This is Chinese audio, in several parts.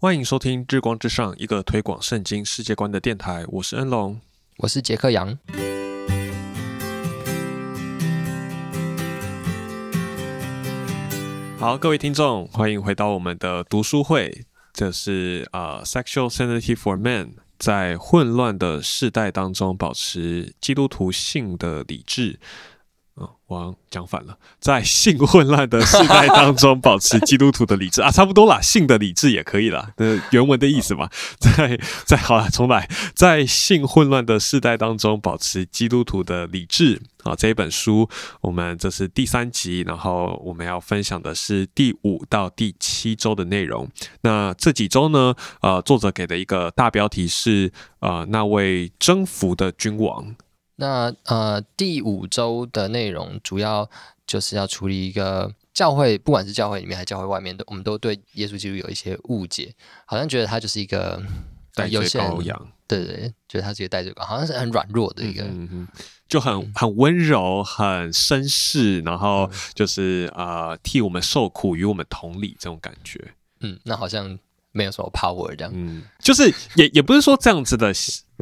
欢迎收听《日光之上》，一个推广圣经世界观的电台。我是恩龙，我是杰克杨。好，各位听众，欢迎回到我们的读书会。这是啊，Sexual Sanity for Men，在混乱的世代当中保持基督徒性的理智。我讲反了，在性混乱的时代当中保持基督徒的理智啊，差不多啦，性的理智也可以啦。呃，原文的意思嘛，在在好了，重来，在性混乱的世代当中保持基督徒的理智啊。这一本书，我们这是第三集，然后我们要分享的是第五到第七周的内容。那这几周呢，呃，作者给的一个大标题是呃，那位征服的君王。那呃，第五周的内容主要就是要处理一个教会，不管是教会里面还是教会外面的，我们都对耶稣基督有一些误解，好像觉得他就是一个代罪羔羊，对对，觉得他是一个代罪羔，好像是很软弱的一个，就很很温柔、很绅士，然后就是呃替我们受苦、与我们同理这种感觉。嗯，那好像。没有什么 power 这样，嗯，就是也也不是说这样子的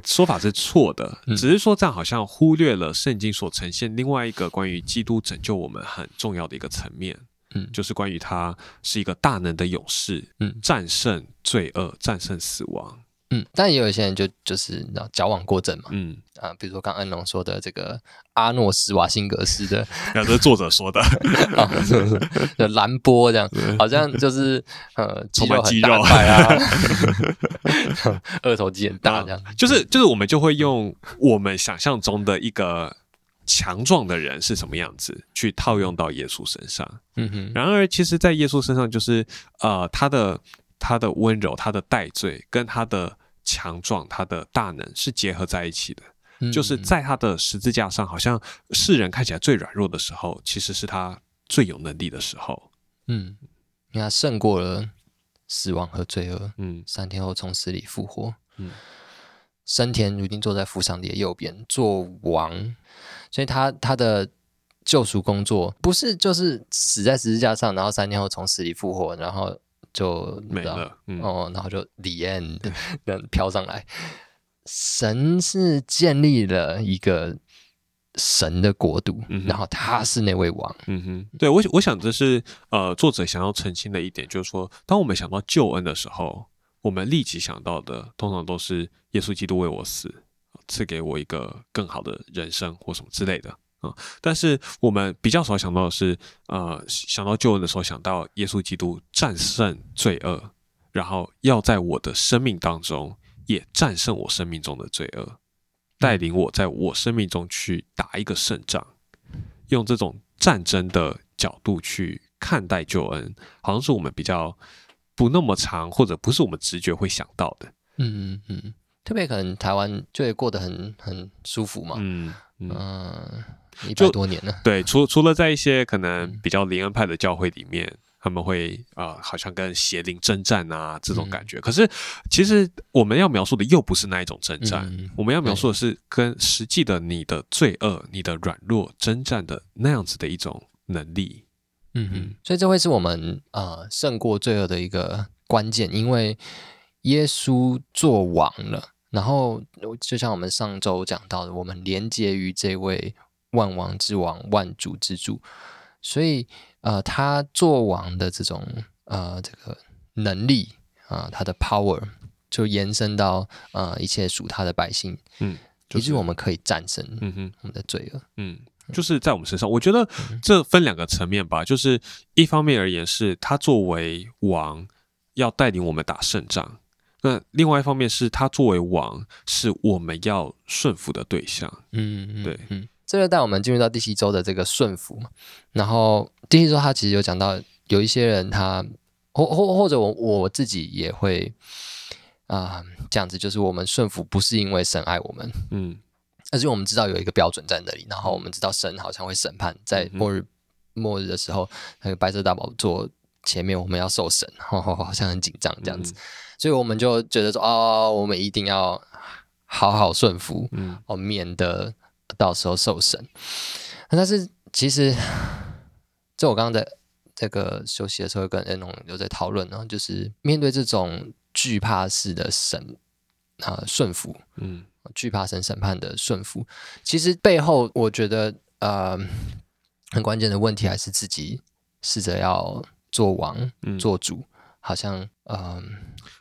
说法是错的，只是说这样好像忽略了圣经所呈现另外一个关于基督拯救我们很重要的一个层面，嗯，就是关于他是一个大能的勇士，嗯，战胜罪恶，战胜死亡。嗯，但也有一些人就就是你知道矫枉过正嘛，嗯。啊，比如说刚恩龙说的这个阿诺斯瓦辛格斯的，这是作者说的啊，的蓝波这样，好像就是呃肌肉很大啊，二头肌很大这样，就是就是我们就会用我们想象中的一个强壮的人是什么样子去套用到耶稣身上，嗯哼，然而其实，在耶稣身上就是呃他的。他的温柔、他的代罪，跟他的强壮、他的大能是结合在一起的。就是在他的十字架上，好像世人看起来最软弱的时候，其实是他最有能力的时候。嗯，因为他胜过了死亡和罪恶。嗯，三天后从死里复活。嗯，生田如今坐在父上帝的右边做王，所以他他的救赎工作不是就是死在十字架上，然后三天后从死里复活，然后。就没了，哦，然后就 the end 飘上来。神是建立了一个神的国度，嗯然后他是那位王。嗯哼，对我我想这是呃作者想要澄清的一点，就是说，当我们想到救恩的时候，我们立即想到的通常都是耶稣基督为我死，赐给我一个更好的人生或什么之类的。但是我们比较少想到的是，呃，想到救恩的时候，想到耶稣基督战胜罪恶，然后要在我的生命当中也战胜我生命中的罪恶，带领我在我生命中去打一个胜仗，用这种战争的角度去看待救恩，好像是我们比较不那么长，或者不是我们直觉会想到的。嗯嗯嗯，特别可能台湾就会过得很很舒服嘛。嗯嗯。一百多年了，对，除除了在一些可能比较灵恩派的教会里面，他们会啊，好像跟邪灵征战啊这种感觉。可是其实我们要描述的又不是那一种征战，我们要描述的是跟实际的你的罪恶、你的软弱征战的那样子的一种能力。嗯嗯，所以这会是我们呃胜过罪恶的一个关键，因为耶稣做王了。然后就像我们上周讲到的，我们连接于这位。万王之王，万主之主，所以呃，他做王的这种呃这个能力啊，他的 power 就延伸到呃一切属他的百姓，嗯，以至于我们可以战胜，嗯哼，我们的罪恶，嗯，就是在我们身上。我觉得这分两个层面吧，就是一方面而言是他作为王要带领我们打胜仗，那另外一方面是他作为王是我们要顺服的对象，嗯，对，嗯。这就带我们进入到第七周的这个顺服嘛，然后第七周他其实有讲到有一些人他或或或者我我自己也会啊这样子，就是我们顺服不是因为神爱我们，嗯，而是我们知道有一个标准在那里，然后我们知道神好像会审判，在末日末日的时候，那个白色大宝座前面我们要受审，好像很紧张这样子，所以我们就觉得说哦，我们一定要好好顺服，嗯，哦，免得。到时候受审，但是其实，就我刚刚在这个休息的时候，跟恩龙有在讨论呢，就是面对这种惧怕式的审啊顺服，嗯惧怕神审判的顺服。其实背后，我觉得呃很关键的问题还是自己试着要做王、嗯，做主，好像嗯、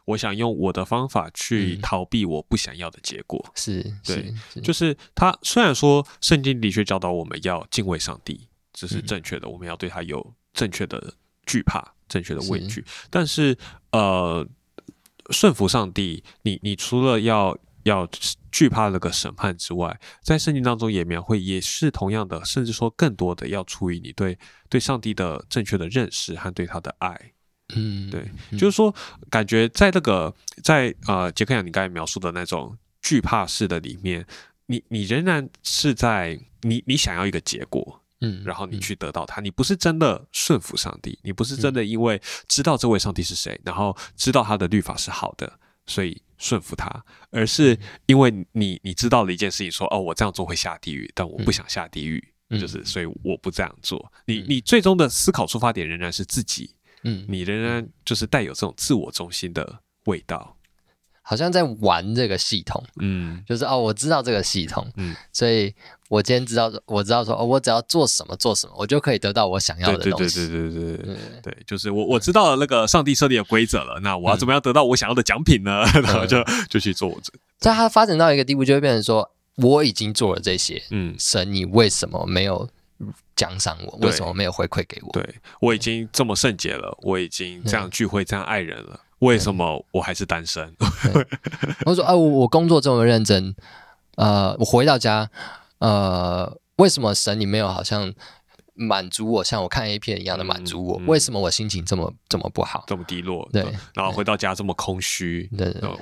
我想用我的方法去嗯逃避我不想要的结果。是对就是他虽然说圣经的确教导我们要敬畏上帝，这是嗯正确的，我们要对他有正确的惧怕、正确的畏是惧，但是呃，顺服上帝，你你除了要要惧怕那个审判之外，在圣经当中也描绘，也是同样的，甚至说更多的要出于你对对上帝的正确的认识和对他的爱。嗯对，嗯。就是说，感觉在那个在呃杰克杨你刚才描述的那种惧怕式的里面，你你仍然是在你你想要一个结果，嗯，嗯然后你去得到它，你不是真的顺服上帝，你不是真的因为知道这位上帝是谁，然后知道他的律法是好的，所以顺服他，而是因为你你知道了一件事情说，哦，我这样做会下地狱，但我不想下地狱。嗯就是，所以我不这样做。你嗯。你最终的思考出发点仍然是自己，嗯，你仍然就是带有这种自我中心的味道。好像在玩这个系统，嗯。就是哦，我知道这个系统，嗯，所以我今天知道，我知道说，哦，我只要做什么做什么，我就可以得到我想要的东西。对对对对对对，就是我我知道了那个上帝设定的规则了，那我要怎么样得到我想要的奖品呢？然后就就去做我这，在它发展到一个地步，就会变成说，我已经做了这些，嗯，神，你为什么没有奖赏我？为什么没有回馈给我？对我已经这么圣洁了，我已经这样聚会这样爱人了，为什么我还是单身？我说，啊，我我工作这么认真，呃，我回到家，呃，为什么神你没有好像满足我，像我看 A 片一样的满足我？嗯嗯。为什么我心情这么这么不好？这么低落，对然后回到家这么空虚，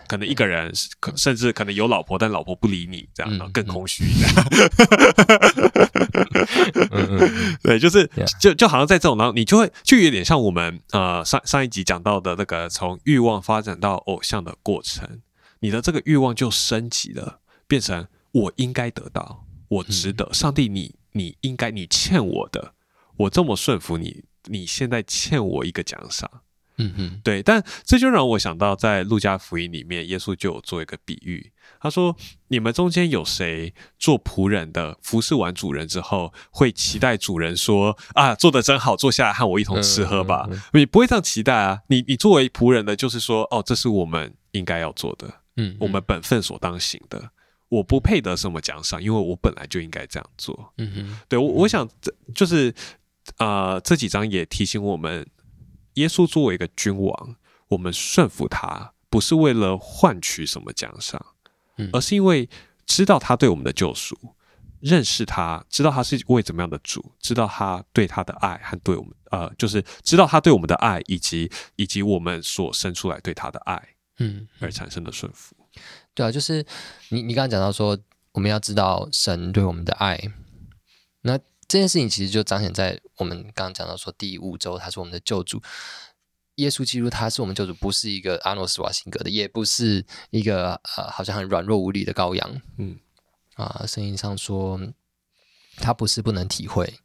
可能一个人可甚至可能有老婆，但老婆不理你，这样更嗯。空虚，对，就是就就好像在这种，然后你就会就有点像我们呃上上一集讲到的那个从欲望发展到偶像的过程，你的这个欲望就升级了，变成我应该得到，我值得，上帝你你应该你欠我的，我这么顺服你，你现在欠我一个奖赏。嗯嗯对，但这就让我想到，在路加福音里面，耶稣就有做一个比喻。他说：“你们中间有谁做仆人的，服侍完主人之后，会期待主人说：‘啊，做的真好，坐下来和我一同吃喝吧？’嗯嗯你不会这样期待啊。你你作为仆人的，就是说，哦，这是我们应该要做的，嗯，我们本分所当行的。我不配得什么奖赏，因为我本来就应该这样做。嗯哼对我，我想这就是呃，这几章也提醒我们，耶稣作为一个君王，我们顺服他，不是为了换取什么奖赏，嗯而是因为知道他对我们的救赎，认识他，知道他是为怎么样的主，知道他对他的爱和对我们呃，就是知道他对我们的爱，以及以及我们所生出来对他的爱嗯，而产生的顺服。对啊，就是你你刚刚讲到说，我们要知道神对我们的爱，那这件事情其实就彰显在我们刚刚讲到说，第五周他是我们的救主，耶稣基督他是我们救主，不是一个阿诺斯瓦辛格的，也不是一个呃好像很软弱无力的羔羊嗯啊。圣经上说，他不是不能体会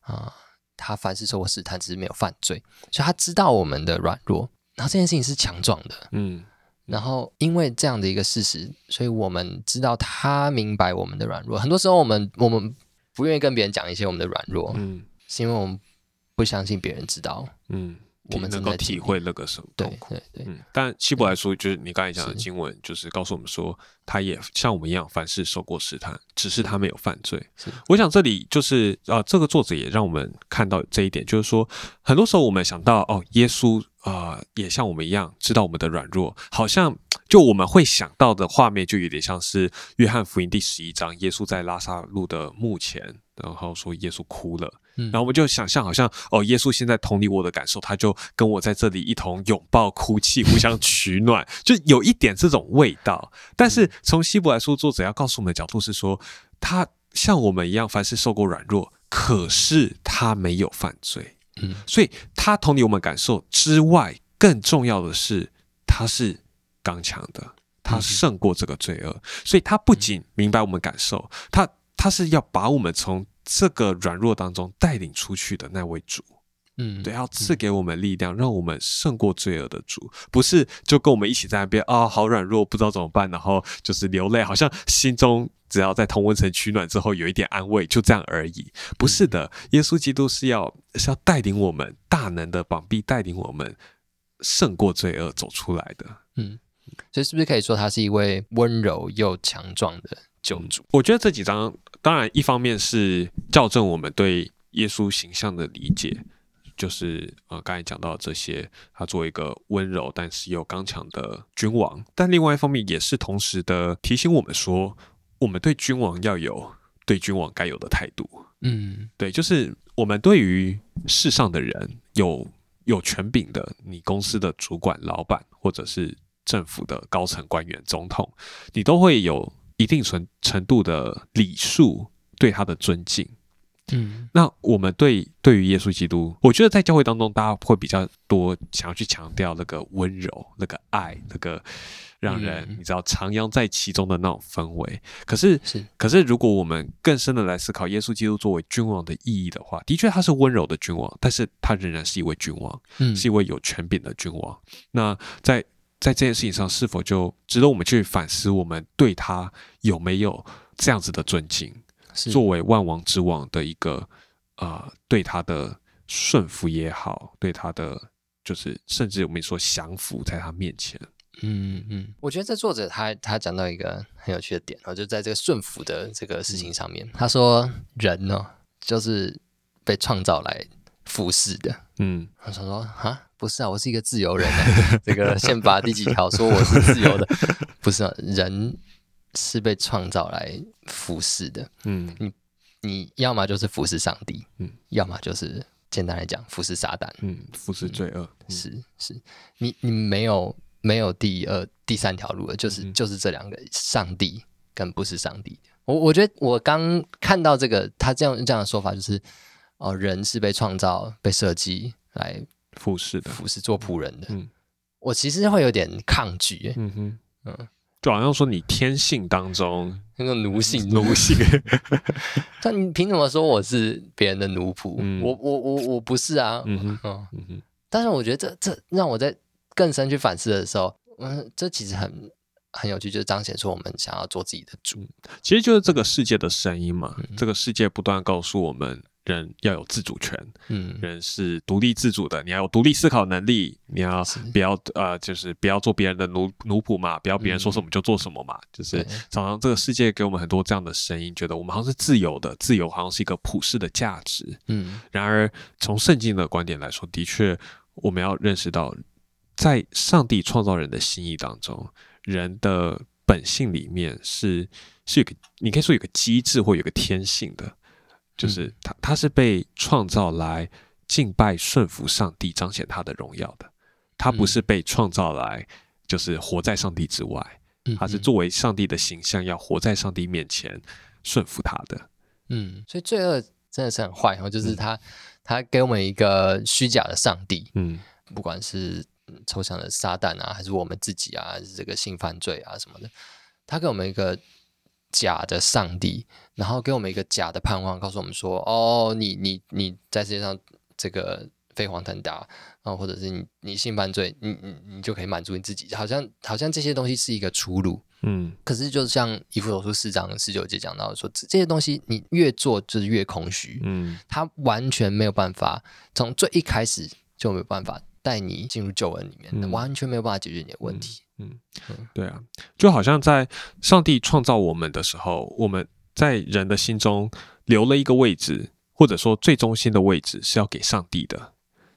啊，他凡事受过试探，只是没有犯罪，所以他知道我们的软弱，然后这件事情是强壮的。嗯然后因为这样的一个事实，所以我们知道他明白我们的软弱。很多时候，我们我们不愿意跟别人讲一些我们的软弱，嗯是因为我们不相信别人知道。嗯，我们能够体会那个什么对。对对，嗯，但希伯来书就是你刚才讲的是经文，就是告诉我们说，他也像我们一样，凡事受过试探，只是他没有犯罪。我想这里就是啊、这个作者也让我们看到这一点，就是说，很多时候我们想到哦，耶稣啊、呃也像我们一样知道我们的软弱，好像就我们会想到的画面，就有点像是约翰福音第十一章，耶稣在拉萨路的墓前，然后说耶稣哭了。嗯然后我们就想象，好像哦，耶稣现在同理我的感受，他就跟我在这里一同拥抱、哭泣，互相取暖，就有一点这种味道。但是从希伯来书作者要告诉我们的角度是说，他像我们一样，凡是受过软弱，可是他没有犯罪，嗯所以他同理我们感受之外，更重要的是他是刚强的，他胜过这个罪恶，所以他不仅明白我们感受，他他是要把我们从这个软弱当中带领出去的那位主。嗯，对，要赐给我们力量，让我们胜过罪恶的主，不是就跟我们一起在那边啊，好软弱，不知道怎么办，然后就是流泪，好像心中只要在同温层取暖之后有一点安慰，就这样而已。不是的，耶稣基督是要是要带领我们大能的膀臂，带领我们胜过罪恶走出来的。嗯，所以是不是可以说他是一位温柔又强壮的救主？我觉得这几章，当然一方面是校正我们对耶稣形象的理解。就是呃，刚才讲到这些，他作为一个温柔但是又刚强的君王，但另外一方面也是同时的提醒我们说，我们对君王要有对君王该有的态度。嗯，对，就是我们对于世上的人有有权柄的，你公司的主管、老板，或者是政府的高层官员、总统，你都会有一定程程度的礼数，对他的尊敬。嗯，那我们对对于耶稣基督，我觉得在教会当中，大家会比较多想要去强调那个温柔、那个爱、那个让人你知道徜徉在其中的那种氛围。可是是，可是如果我们更深的来思考耶稣基督作为君王的意义的话，的确他是温柔的君王，但是他仍然是一位君王，嗯，是一位有权柄的君王。那在在这件事情上，是否就值得我们去反思，我们对他有没有这样子的尊敬？作为万王之王的一个呃，对他的顺服也好，对他的就是甚至我们说降服在他面前。嗯嗯，我觉得这作者他他讲到一个很有趣的点哦，就在这个顺服的这个事情上面，他说人呢就是被创造来服侍的。嗯，他说说啊，不是啊，我是一个自由人啊。这个宪法第几条说我是自由的？不是啊，人。是被创造来服侍的，嗯，你你要么就是服侍上帝，嗯，要么就是简单来讲服侍撒旦，嗯，服侍罪恶，是是，你你没有没有第二第三条路了，就是就是这两个上帝跟不是上帝。我我觉得我刚看到这个他这样这样的说法，就是哦，人是被创造被设计来服侍的，服侍做仆人的，嗯，我其实会有点抗拒，嗯哼，嗯。就好像说你天性当中那个奴性，奴性，但你凭什么说我是别人的奴仆？我我我我不是啊。嗯哼，嗯哼。但是我觉得这这让我在更深去反思的时候，嗯，这其实很很有趣，就是彰显出我们想要做自己的主，其实就是这个世界的声音嘛。这个世界不断告诉我们。人要有自主权，嗯，人是独立自主的，你要有独立思考能力，你要不要呃，就是不要做别人的奴奴仆嘛，不要别人说什么就做什么嘛，就是常常这个世界给我们很多这样的声音，觉得我们好像是自由的，自由好像是一个普世的价值，嗯，然而从圣经的观点来说，的确我们要认识到，在上帝创造人的心意当中，人的本性里面是是有个，你可以说有个机制或有个天性的。就是他，他是被创造来敬拜、顺服上帝、彰显他的荣耀的。他不是被创造来就是活在上帝之外，他是作为上帝的形象，要活在上帝面前顺服他的。嗯，所以罪恶真的是很坏哦，就是他他给我们一个虚假的上帝，嗯，不管是抽象的撒旦啊，还是我们自己啊，还是这个性犯罪啊什么的，他给我们一个。假的上帝，然后给我们一个假的盼望，告诉我们说：“哦，你你你在世界上这个飞黄腾达啊，或者是你你性犯罪，你你你就可以满足你自己，好像好像这些东西是一个出路。”嗯，可是就像以弗所书四章十九节讲到说，这些东西你越做就是越空虚。嗯，他完全没有办法从最一开始就没有办法带你进入救恩里面，完全没有办法解决你的问题。嗯，对啊，就好像在上帝创造我们的时候，我们在人的心中留了一个位置，或者说最中心的位置是要给上帝的。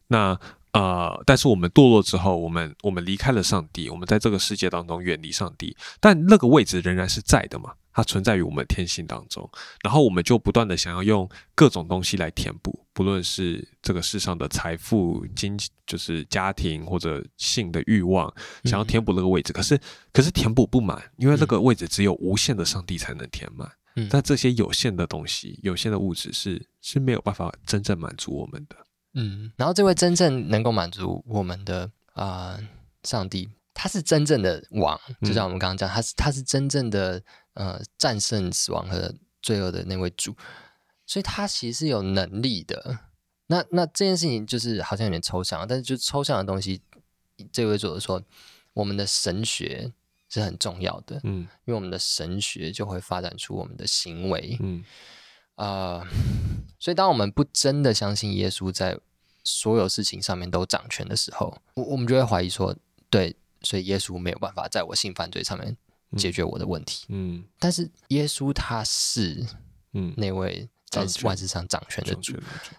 那呃，但是我们堕落之后，我们我们离开了上帝，我们在这个世界当中远离上帝，但那个位置仍然是在的嘛。它存在于我们天性当中，然后我们就不断的想要用各种东西来填补，不论是这个世上的财富、经就是家庭或者性的欲望，想要填补那个位置。可是，可是填补不满，因为那个位置只有无限的上帝才能填满。嗯，但这些有限的东西、有限的物质是是没有办法真正满足我们的。嗯，然后这位真正能够满足我们的啊，上帝。他是真正的王，就像我们刚刚讲，他是他是真正的呃战胜死亡和罪恶的那位主，所以他其实是有能力的。那那这件事情就是好像有点抽象，但是就抽象的东西，这位作者说，我们的神学是很重要的，嗯。因为我们的神学就会发展出我们的行为，嗯。呃，所以当我们不真的相信耶稣在所有事情上面都掌权的时候，我我们就会怀疑说，对，所以耶稣没有办法在我性犯罪上面解决我的问题。嗯。但是耶稣他是嗯，那位在万事上掌权的主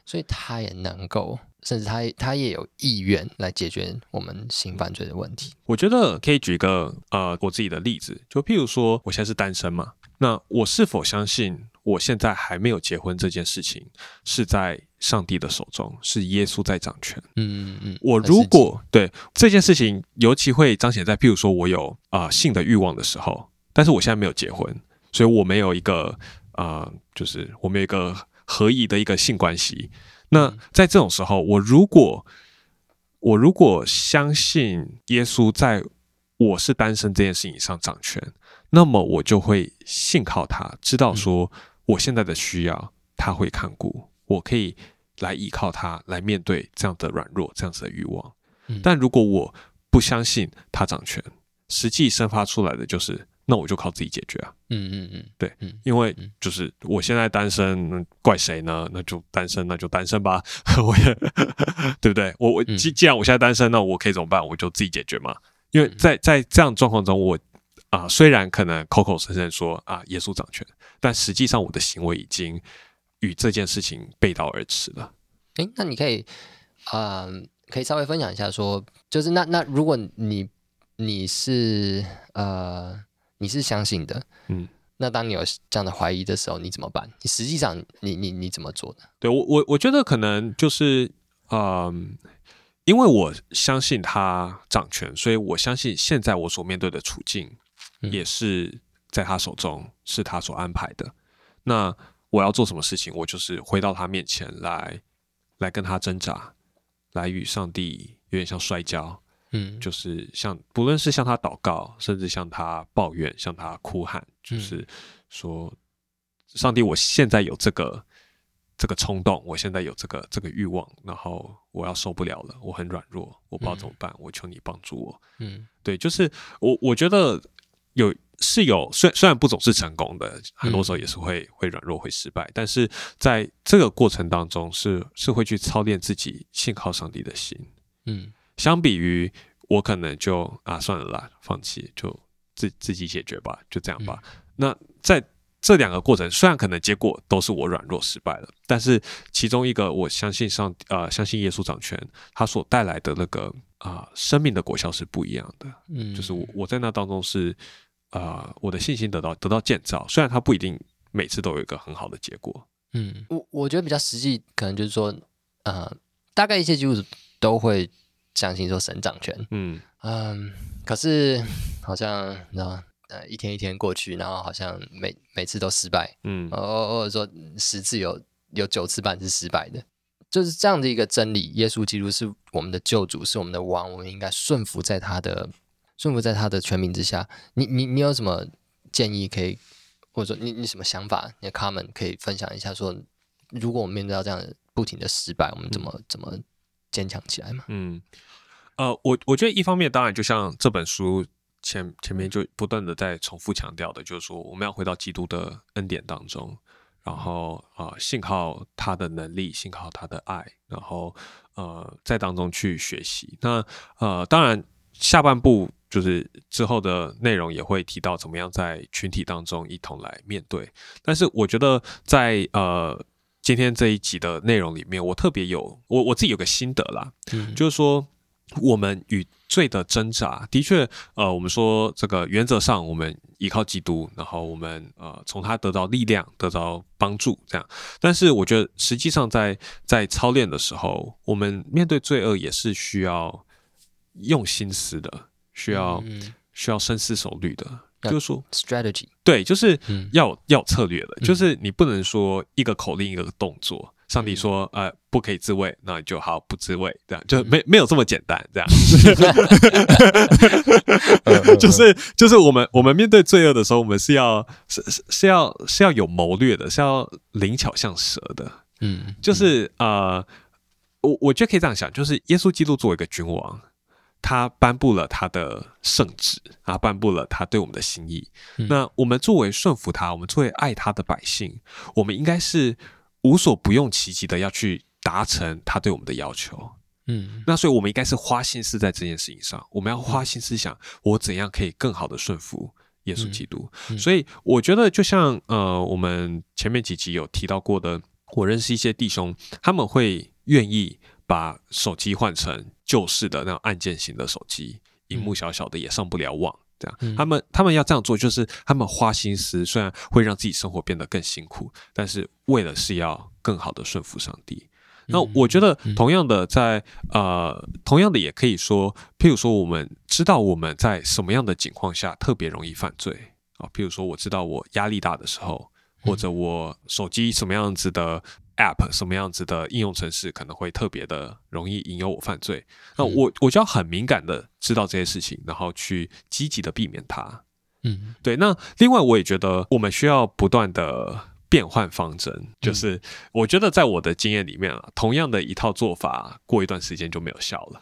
所以他也能够，甚至他也他也有意愿来解决我们性犯罪的问题。我觉得可以举一个呃我自己的例子，就譬如说我现在是单身嘛，那我是否相信我现在还没有结婚这件事情是在上帝的手中，是耶稣在掌权？嗯嗯嗯，我如果对这件事情，尤其会彰显在譬如说我有啊、呃性的欲望的时候，但是我现在没有结婚，所以我没有一个呃，就是我们有一个合意的一个性关系。那在这种时候，我如果我如果相信耶稣在我是单身这件事情上掌权，那么我就会信靠他，知道说我现在的需要他会看顾，我可以来依靠他来面对这样的软弱、这样子的欲望。嗯但如果我不相信他掌权，实际生发出来的就是，那我就靠自己解决啊。嗯嗯嗯，对嗯因为嗯就是我现在单身，嗯怪谁呢？那就单身，那就单身吧。我也对不对？我我嗯既既然我现在单身，那我可以怎么办？我就自己解决嘛。因嗯为在在这样状况中，我啊、虽然可能口口声声说啊耶稣掌权，但实际上我的行为已经与这件事情背道而驰了。诶，那你可以，嗯、可以稍微分享一下说，就是那那如果你你是呃你是相信的，嗯，那当你有这样的怀疑的时候，你怎么办？你实际上你你你怎么做的？对我我我觉得可能就是嗯。因为我相信他掌权，所以我相信现在我所面对的处境嗯也是在他手中，是他所安排的。那我要做什么事情，我就是回到他面前来，来跟他挣扎，来与上帝有点像摔跤，嗯，就是像不论是向他祷告，甚至向他抱怨、向他哭喊，就是说，上帝，我现在有这个这个冲动，我现在有这个这个欲望，然后我要受不了了，我很软弱，我不知道怎么办，我求你帮助我。嗯。对，就是我我觉得有是有，虽虽然不总是成功的，很多时候也是会、会软弱、会失败，但是在这个过程当中是是会去操练自己信靠上帝的心。嗯相比于我可能就啊算了啦，放弃就自自己解决吧，就这样吧。那在这两个过程，虽然可能结果都是我软弱失败了，但是其中一个我相信上呃相信耶稣掌权，他所带来的那个啊、生命的果效是不一样的。嗯，就是我我在那当中是啊、我的信心得到得到建造，虽然它不一定每次都有一个很好的结果。嗯，我我觉得比较实际，可能就是说，呃，大概一些基督徒都会相信说神掌权，嗯。嗯，可是好像你知道，呃，一天一天过去，然后好像每每次都失败，嗯。呃，或者说十次有有九次半是失败的，就是这样的一个真理。耶稣基督是我们的救主，是我们的王，我们应该顺服在他的顺服在他的权柄之下。你你你有什么建议可以，或者说你你什么想法，你的 comment 可以分享一下说如果我们面对到这样的不停的失败，我们怎么、怎么坚强起来嘛？嗯，呃，我我觉得一方面当然就像这本书前前面就不断的在重复强调的，就是说我们要回到基督的恩典当中，然后啊、呃信靠他的能力，信靠他的爱，然后呃在当中去学习。那呃当然下半部就是之后的内容也会提到怎么样在群体当中一同来面对。但是我觉得在呃今天这一集的内容里面，我特别有我我自己有个心得啦，嗯就是说，我们与罪的挣扎，的确，呃，我们说这个原则上，我们依靠基督，然后我们呃从他得到力量，得到帮助，这样。但是我觉得，实际上在在操练的时候，我们面对罪恶也是需要用心思的，需要、嗯需要深思熟虑的。就是说，strategy，对，就是嗯要要有策略的，嗯就是你不能说一个口令一个动作。上帝说，呃，不可以自卫，那你就好不自卫，这样就没没有这么简单，这样。就是就是我们我们面对罪恶的时候，我们是要是是是要是要有谋略的，是要灵巧像蛇的。嗯，就是呃我我觉得可以这样想，就是耶稣基督作为一个君王，他颁布了他的圣旨啊，颁布了他对我们的心意。嗯那我们作为顺服他，我们作为爱他的百姓，我们应该是无所不用其极的要去达成他对我们的要求。嗯那所以，我们应该是花心思在这件事情上，我们要花心思想，我怎样可以更好的顺服耶稣基督。嗯所以，我觉得就像呃，我们前面几集有提到过的，我认识一些弟兄，他们会愿意把手机换成旧式的那种按键型的手机，荧幕小小的也上不了网。这样，嗯他们他们要这样做，就是他们花心思，虽然会让自己生活变得更辛苦，但是为了是要更好的顺服上帝。那我觉得，同样的在，呃，同样的也可以说，譬如说，我们知道我们在什么样的情况下特别容易犯罪啊？譬如说，我知道我压力大的时候，或者我手机什么样子的 App、什么样子的应用程式可能会特别的容易引诱我犯罪。那我我就要很敏感的知道这些事情，然后去积极的避免它。嗯对，那另外我也觉得我们需要不断的变换方针，就是我觉得在我的经验里面啊，同样的一套做法，过一段时间就没有效了。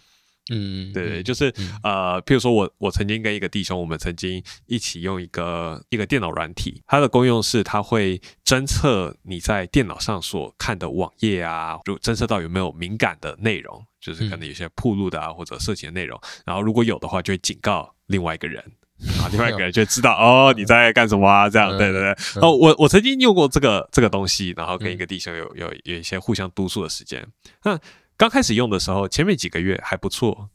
嗯，对对，就是呃，譬如说我我曾经跟一个弟兄，我们曾经一起用一个一个电脑软体，它的功用是它会侦测你在电脑上所看的网页啊，就侦测到有没有敏感的内容，就是可能有些铺路的啊或者色情的内容，然后如果有的话，就会警告另外一个人。啊，另外一个人就会知道哦你在干什么啊，这样，对对对。哦，我我曾经用过这个这个东西，然后跟一个弟兄有有有一些互相督促的时间。那刚开始用的时候，前面几个月还不错，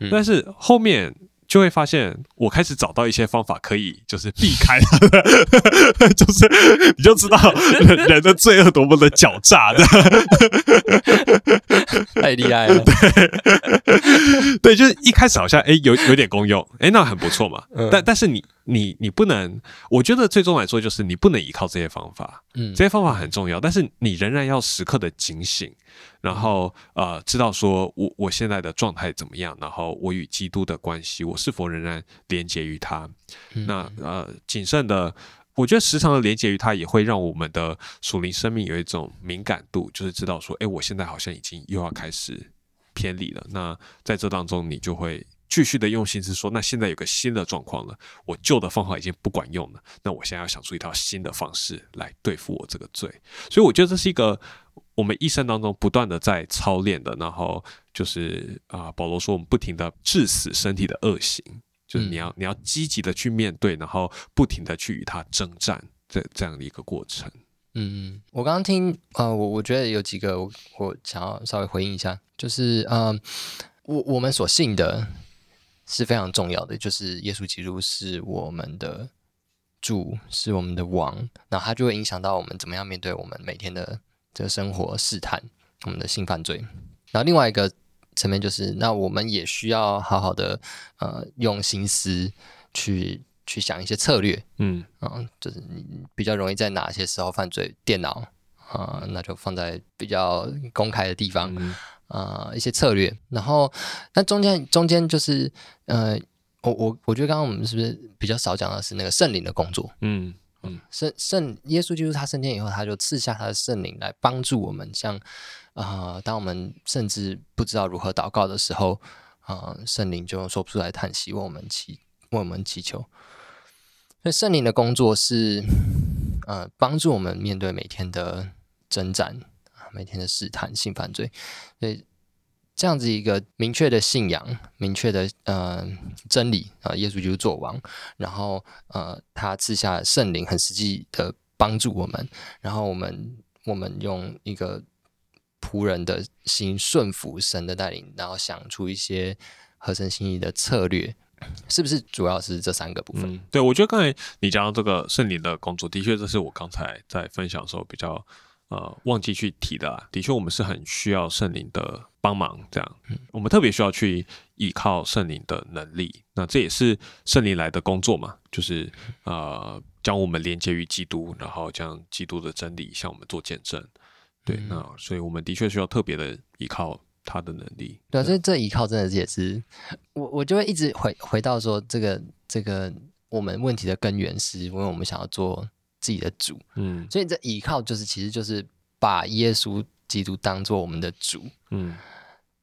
嗯但是后面就会发现，我开始找到一些方法可以就是避开它，就是你就知道人 人的罪恶多么的狡诈的。太厉害了。对，就是一开始好像哎有有点功用，哎那很不错嘛。嗯但但是你你你不能，我觉得最终来说就是你不能依靠这些方法，嗯这些方法很重要，但是你仍然要时刻的警醒，然后呃知道说我我现在的状态怎么样，然后我与基督的关系，我是否仍然连接于他。嗯那呃谨慎的。我觉得时常的连接于他，也会让我们的属灵生命有一种敏感度，就是知道说，哎，我现在好像已经又要开始偏离了。那在这当中，你就会继续的用心思说，那现在有个新的状况了，我旧的方法已经不管用了，那我现在要想出一套新的方式来对付我这个罪。所以我觉得这是一个我们一生当中不断的在操练的，然后就是啊、保罗说我们不停的致死身体的恶行，就是你要、你要积极的去面对，然后不停的去与它征战，这这样的一个过程。嗯，我刚刚听呃，我我觉得有几个我我想要稍微回应一下，就是呃，我我们所信的是非常重要的，就是耶稣基督是我们的主，是我们的王，那它就会影响到我们怎么样面对我们每天的这个生活试探，我们的性犯罪。然后另外一个层面就是，那我们也需要好好的呃用心思去去想一些策略，嗯。嗯，就是你比较容易在哪些时候犯罪，电脑啊、那就放在比较公开的地方嗯啊、一些策略。然后，那中间中间就是呃，我我我觉得刚刚我们是不是比较少讲的是那个圣灵的工作？嗯嗯圣圣耶稣基督他升天以后，他就赐下他的圣灵来帮助我们，像啊、呃当我们甚至不知道如何祷告的时候，啊、圣灵就说不出来叹息，为我们祈为我们祈求。所以圣灵的工作是呃帮助我们面对每天的征战，啊每天的试探性犯罪，所以。这样子一个明确的信仰、明确的呃真理啊、耶稣就是做王，然后呃，他赐下圣灵，很实际的帮助我们，然后我们我们用一个仆人的心顺服神的带领，然后想出一些合神心意的策略，是不是主要是这三个部分？嗯，对，我觉得刚才你讲到这个圣灵的工作，的确这是我刚才在分享的时候比较呃忘记去提的啊。的确，我们是很需要圣灵的帮忙，这样，我们特别需要去依靠圣灵的能力。那这也是圣灵来的工作嘛，就是呃将我们连接于基督，然后将基督的真理向我们做见证。对，那所以我们的确需要特别的依靠他的能力。对啊，所以这依靠真的是也是我我就会一直回回到说，这个这个我们问题的根源是因为我们想要做自己的主，嗯。所以这依靠就是其实就是把耶稣基督当做我们的主，嗯。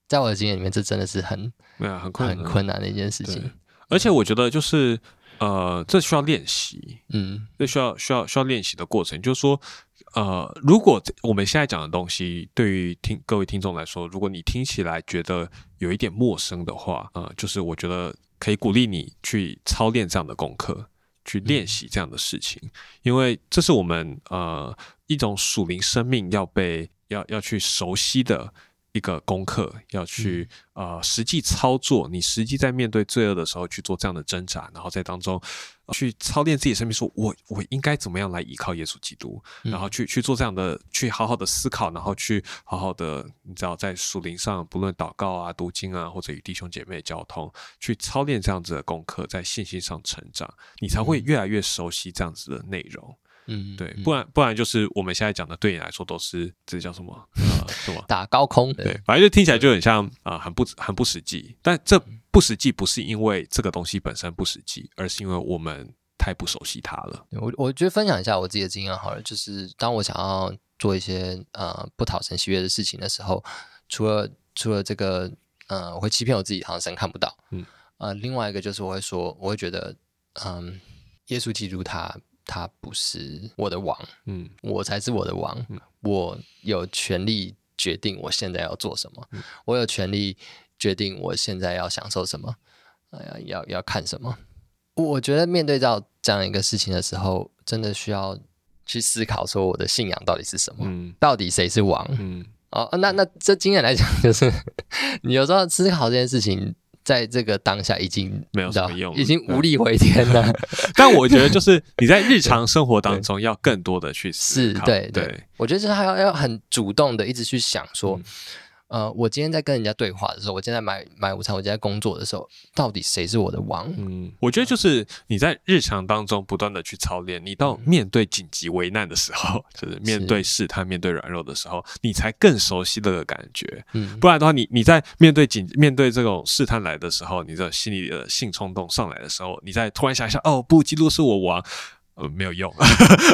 在我的经验里面，这真的是很对啊，很困难，很困难的一件事情。而且我觉得就是呃，这需要练习，嗯，这需要需要需要练习的过程。就是说，呃，如果我们现在讲的东西对于听各位听众来说，如果你听起来觉得有一点陌生的话，呃，就是我觉得可以鼓励你去操练这样的功课，去练习这样的事情，因为这是我们呃一种属灵生命要被要要去熟悉的。一个功课要去呃实际操作，你实际在面对罪恶的时候去做这样的挣扎，然后在当中去操练自己生命，说我我应该怎么样来依靠耶稣基督，然后去去做这样的，去好好的思考，然后去好好的，你知道在属灵上，不论祷告啊、读经啊，或者与弟兄姐妹交通，去操练这样子的功课，在信心上成长，你才会越来越熟悉这样子的内容。嗯，对，不然不然就是我们现在讲的，对你来说都是这叫什么啊？什么打高空？对，反正就听起来就很像啊，很不很不实际。但这不实际不是因为这个东西本身不实际，而是因为我们太不熟悉它了。我我觉得分享一下我自己的经验好了，就是当我想要做一些呃不讨神喜悦的事情的时候，除了除了这个呃，我会欺骗我自己，好像神看不到。嗯，呃，另外一个就是我会说，我会觉得，嗯，耶稣基督他。他不是我的王，嗯，我才是我的王。我有权利决定我现在要做什么，我有权利决定我现在要享受什么，呃，要要看什么。我觉得面对到这样一个事情的时候，真的需要去思考，说我的信仰到底是什么？嗯，到底谁是王？嗯，哦，那那这经验来讲，就是 你有时候思考这件事情。在这个当下已经没有什么用，已经无力回天了。但我觉得，就是你在日常生活当中要更多的去思考。对对，我觉得就是还要要很主动的一直去想说。呃，我今天在跟人家对话的时候，我今天在买买午餐，我今天在工作的时候，到底谁是我的王？嗯，我觉得就是你在日常当中不断的去操练，你到面对紧急危难的时候，就是面对试探、面对软弱的时候，你才更熟悉这个感觉。嗯，不然的话，你你在面对紧面对这种试探来的时候，你的心里的性冲动上来的时候，你再突然想一下，哦，不，基督是我王，呃，没有用，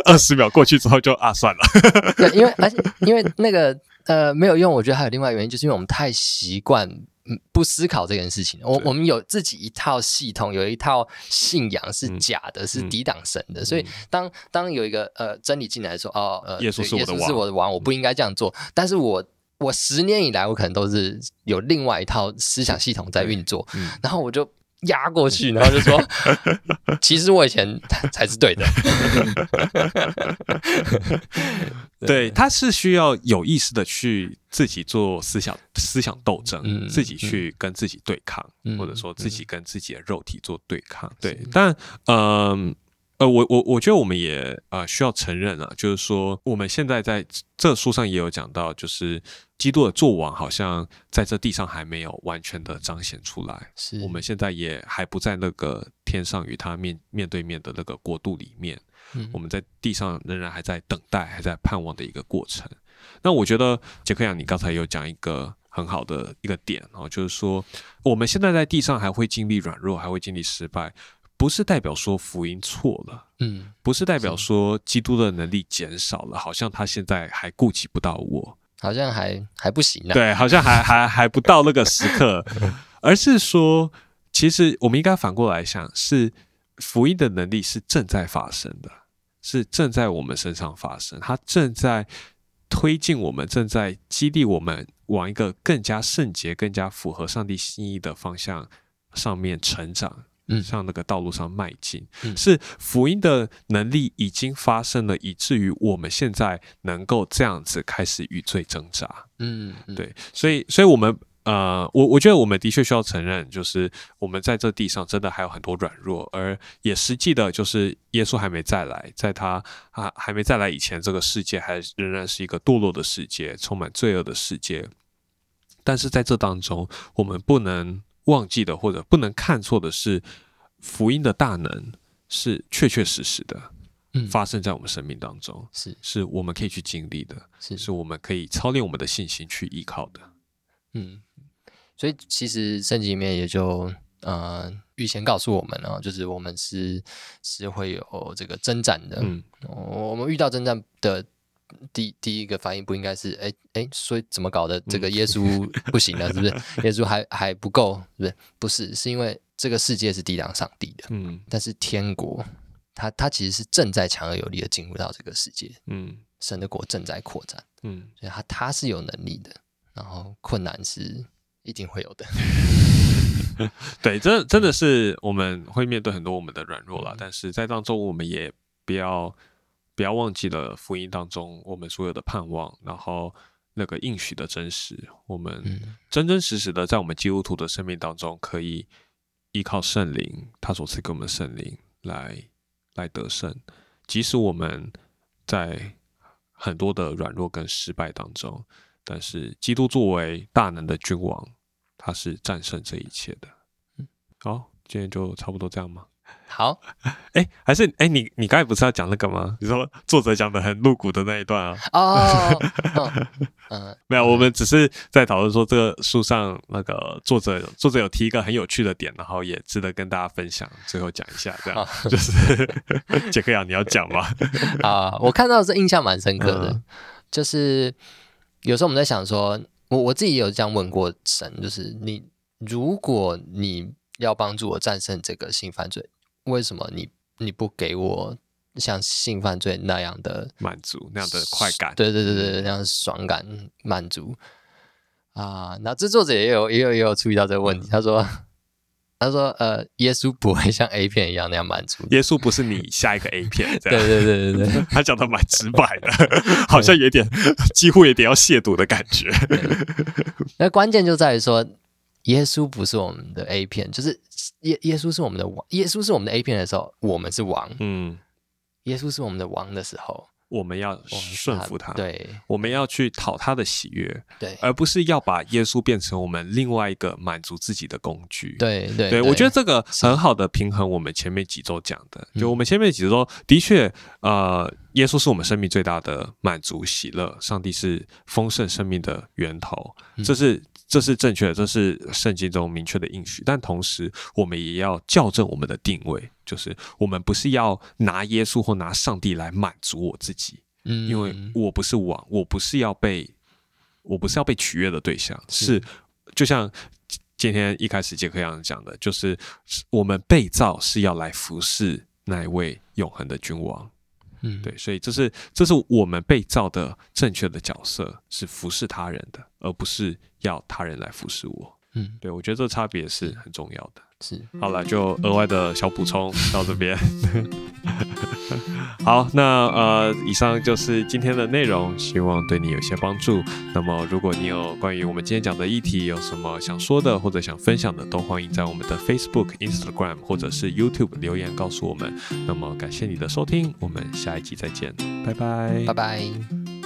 二十秒过去之后就啊，算了。对，因为而且因为那个。呃，没有用。我觉得还有另外原因，就是因为我们太习惯不思考这件事情。我我们有自己一套系统，有一套信仰是假的，是抵挡神的。所以当当有一个呃真理进来说，哦，呃，耶稣是我的王，我不应该这样做。但是我我十年以来，我可能都是有另外一套思想系统在运作，然后我就。压过去，然后就说：“其实我以前才是对的。”对，他是需要有意识的去自己做思想思想斗争，自己去跟自己对抗，或者说自己跟自己的肉体做对抗。对，但嗯。呃，我我我觉得我们也呃需要承认啊，就是说我们现在在这书上也有讲到，就是基督的作王好像在这地上还没有完全的彰显出来，是我们现在也还不在那个天上与他面面对面的那个国度里面，我们在地上仍然还在等待，还在盼望的一个过程。那我觉得杰克杨，你刚才有讲一个很好的一个点哦，就是说我们现在在地上还会经历软弱，还会经历失败。不是代表说福音错了，嗯，不是代表说基督的能力减少了，好像他现在还顾及不到我，好像还还不行呢。对，好像还 还还不到那个时刻，而是说，其实我们应该反过来想，是福音的能力是正在发生的，是正在我们身上发生，它正在推进我们，正在激励我们往一个更加圣洁、更加符合上帝心意的方向上面成长。向那个道路上迈进，是福音的能力已经发生了，以至于我们现在能够这样子开始与罪挣扎。嗯，对，所以，所以我们呃，我我觉得我们的确需要承认，就是我们在这地上真的还有很多软弱，而也实际的，就是耶稣还没再来，在他啊还没再来以前，这个世界还仍然是一个堕落的世界，充满罪恶的世界。但是在这当中，我们不能。忘记的或者不能看错的是，福音的大能是确确实实的，发生在我们生命当中，是。是我们可以去经历的，是。是我们可以操练我们的信心去依靠的。嗯，所以其实圣经里面也就呃预先告诉我们啊，就是我们是是会有这个征战的。嗯，我们遇到征战的第第一个反应不应该是，哎哎，所以怎么搞的？这个耶稣不行了，是不是？耶稣还还不够，是不是？不是，是因为这个世界是抵挡上帝的，嗯但是天国，它它其实是正在强而有力的进入到这个世界，嗯神的国正在扩展，嗯，所以它它是有能力的，然后困难是一定会有的。对，真真的是我们会面对很多我们的软弱嗯啦，但是在当中我们也不要不要忘记了福音当中我们所有的盼望，然后那个应许的真实，我们嗯真真实实的在我们基督徒的生命当中，可以依靠圣灵，他所赐给我们的圣灵来来得胜，即使我们在很多的软弱跟失败当中，但是基督作为大能的君王，他是战胜这一切的。好，今天就差不多这样吗？好，哎，还是哎，你你刚才不是要讲那个吗？你说作者讲的很露骨的那一段啊？哦，嗯嗯没有，我们只是在讨论说这个书上那个作者作者有提一个很有趣的点，然后也值得跟大家分享。最后讲一下，这样就是 杰克亚，你要讲吗？啊，我看到是印象蛮深刻的，嗯就是有时候我们在想说，我我自己也有这样问过神，就是你如果你要帮助我战胜这个性犯罪，为什么你你不给我像性犯罪那样的满足那样的快感，对对对对，那样的爽感满足啊？那制作者也有也有也有注意到这个问题，他说 他说呃，耶稣不会像 A 片一样那样满足。耶稣不是你下一个 A 片，这样。对对对对对，他讲的蛮直白的，好像有点几乎有点要亵渎的感觉。那关键就在于说，耶稣不是我们的 A 片，就是耶耶稣是我们的王，耶稣是我们的 A 片的时候，我们是王；嗯，耶稣是我们的王的时候，我们要顺服他，，对。我们要去讨他的喜悦，对。而不是要把耶稣变成我们另外一个满足自己的工具。对对对，我觉得这个很好的平衡我们前面几周讲的，就嗯我们前面几周的确，呃，耶稣是我们生命最大的满足喜乐，上帝是丰盛生命的源头，嗯。这是这是正确的，这是圣经中明确的应许。但同时，我们也要校正我们的定位，就是我们不是要拿耶稣或拿上帝来满足我自己，嗯。因为我不是王，我不是要被，我不是要被取悦的对象，是。就像今天一开始杰克样讲的，就是我们被造是要来服侍那一位永恒的君王，嗯对，所以这是这是我们被造的正确的角色，是服侍他人的，而不是要他人来服侍我。嗯对我觉得这差别是很重要的。是好了，就额外的小补充到这边。好，那呃，以上就是今天的内容，希望对你有些帮助。那么，如果你有关于我们今天讲的议题有什么想说的或者想分享的，都欢迎在我们的 Facebook、Instagram 或者是 YouTube 留言告诉我们。那么，感谢你的收听，我们下一集再见，拜拜拜拜。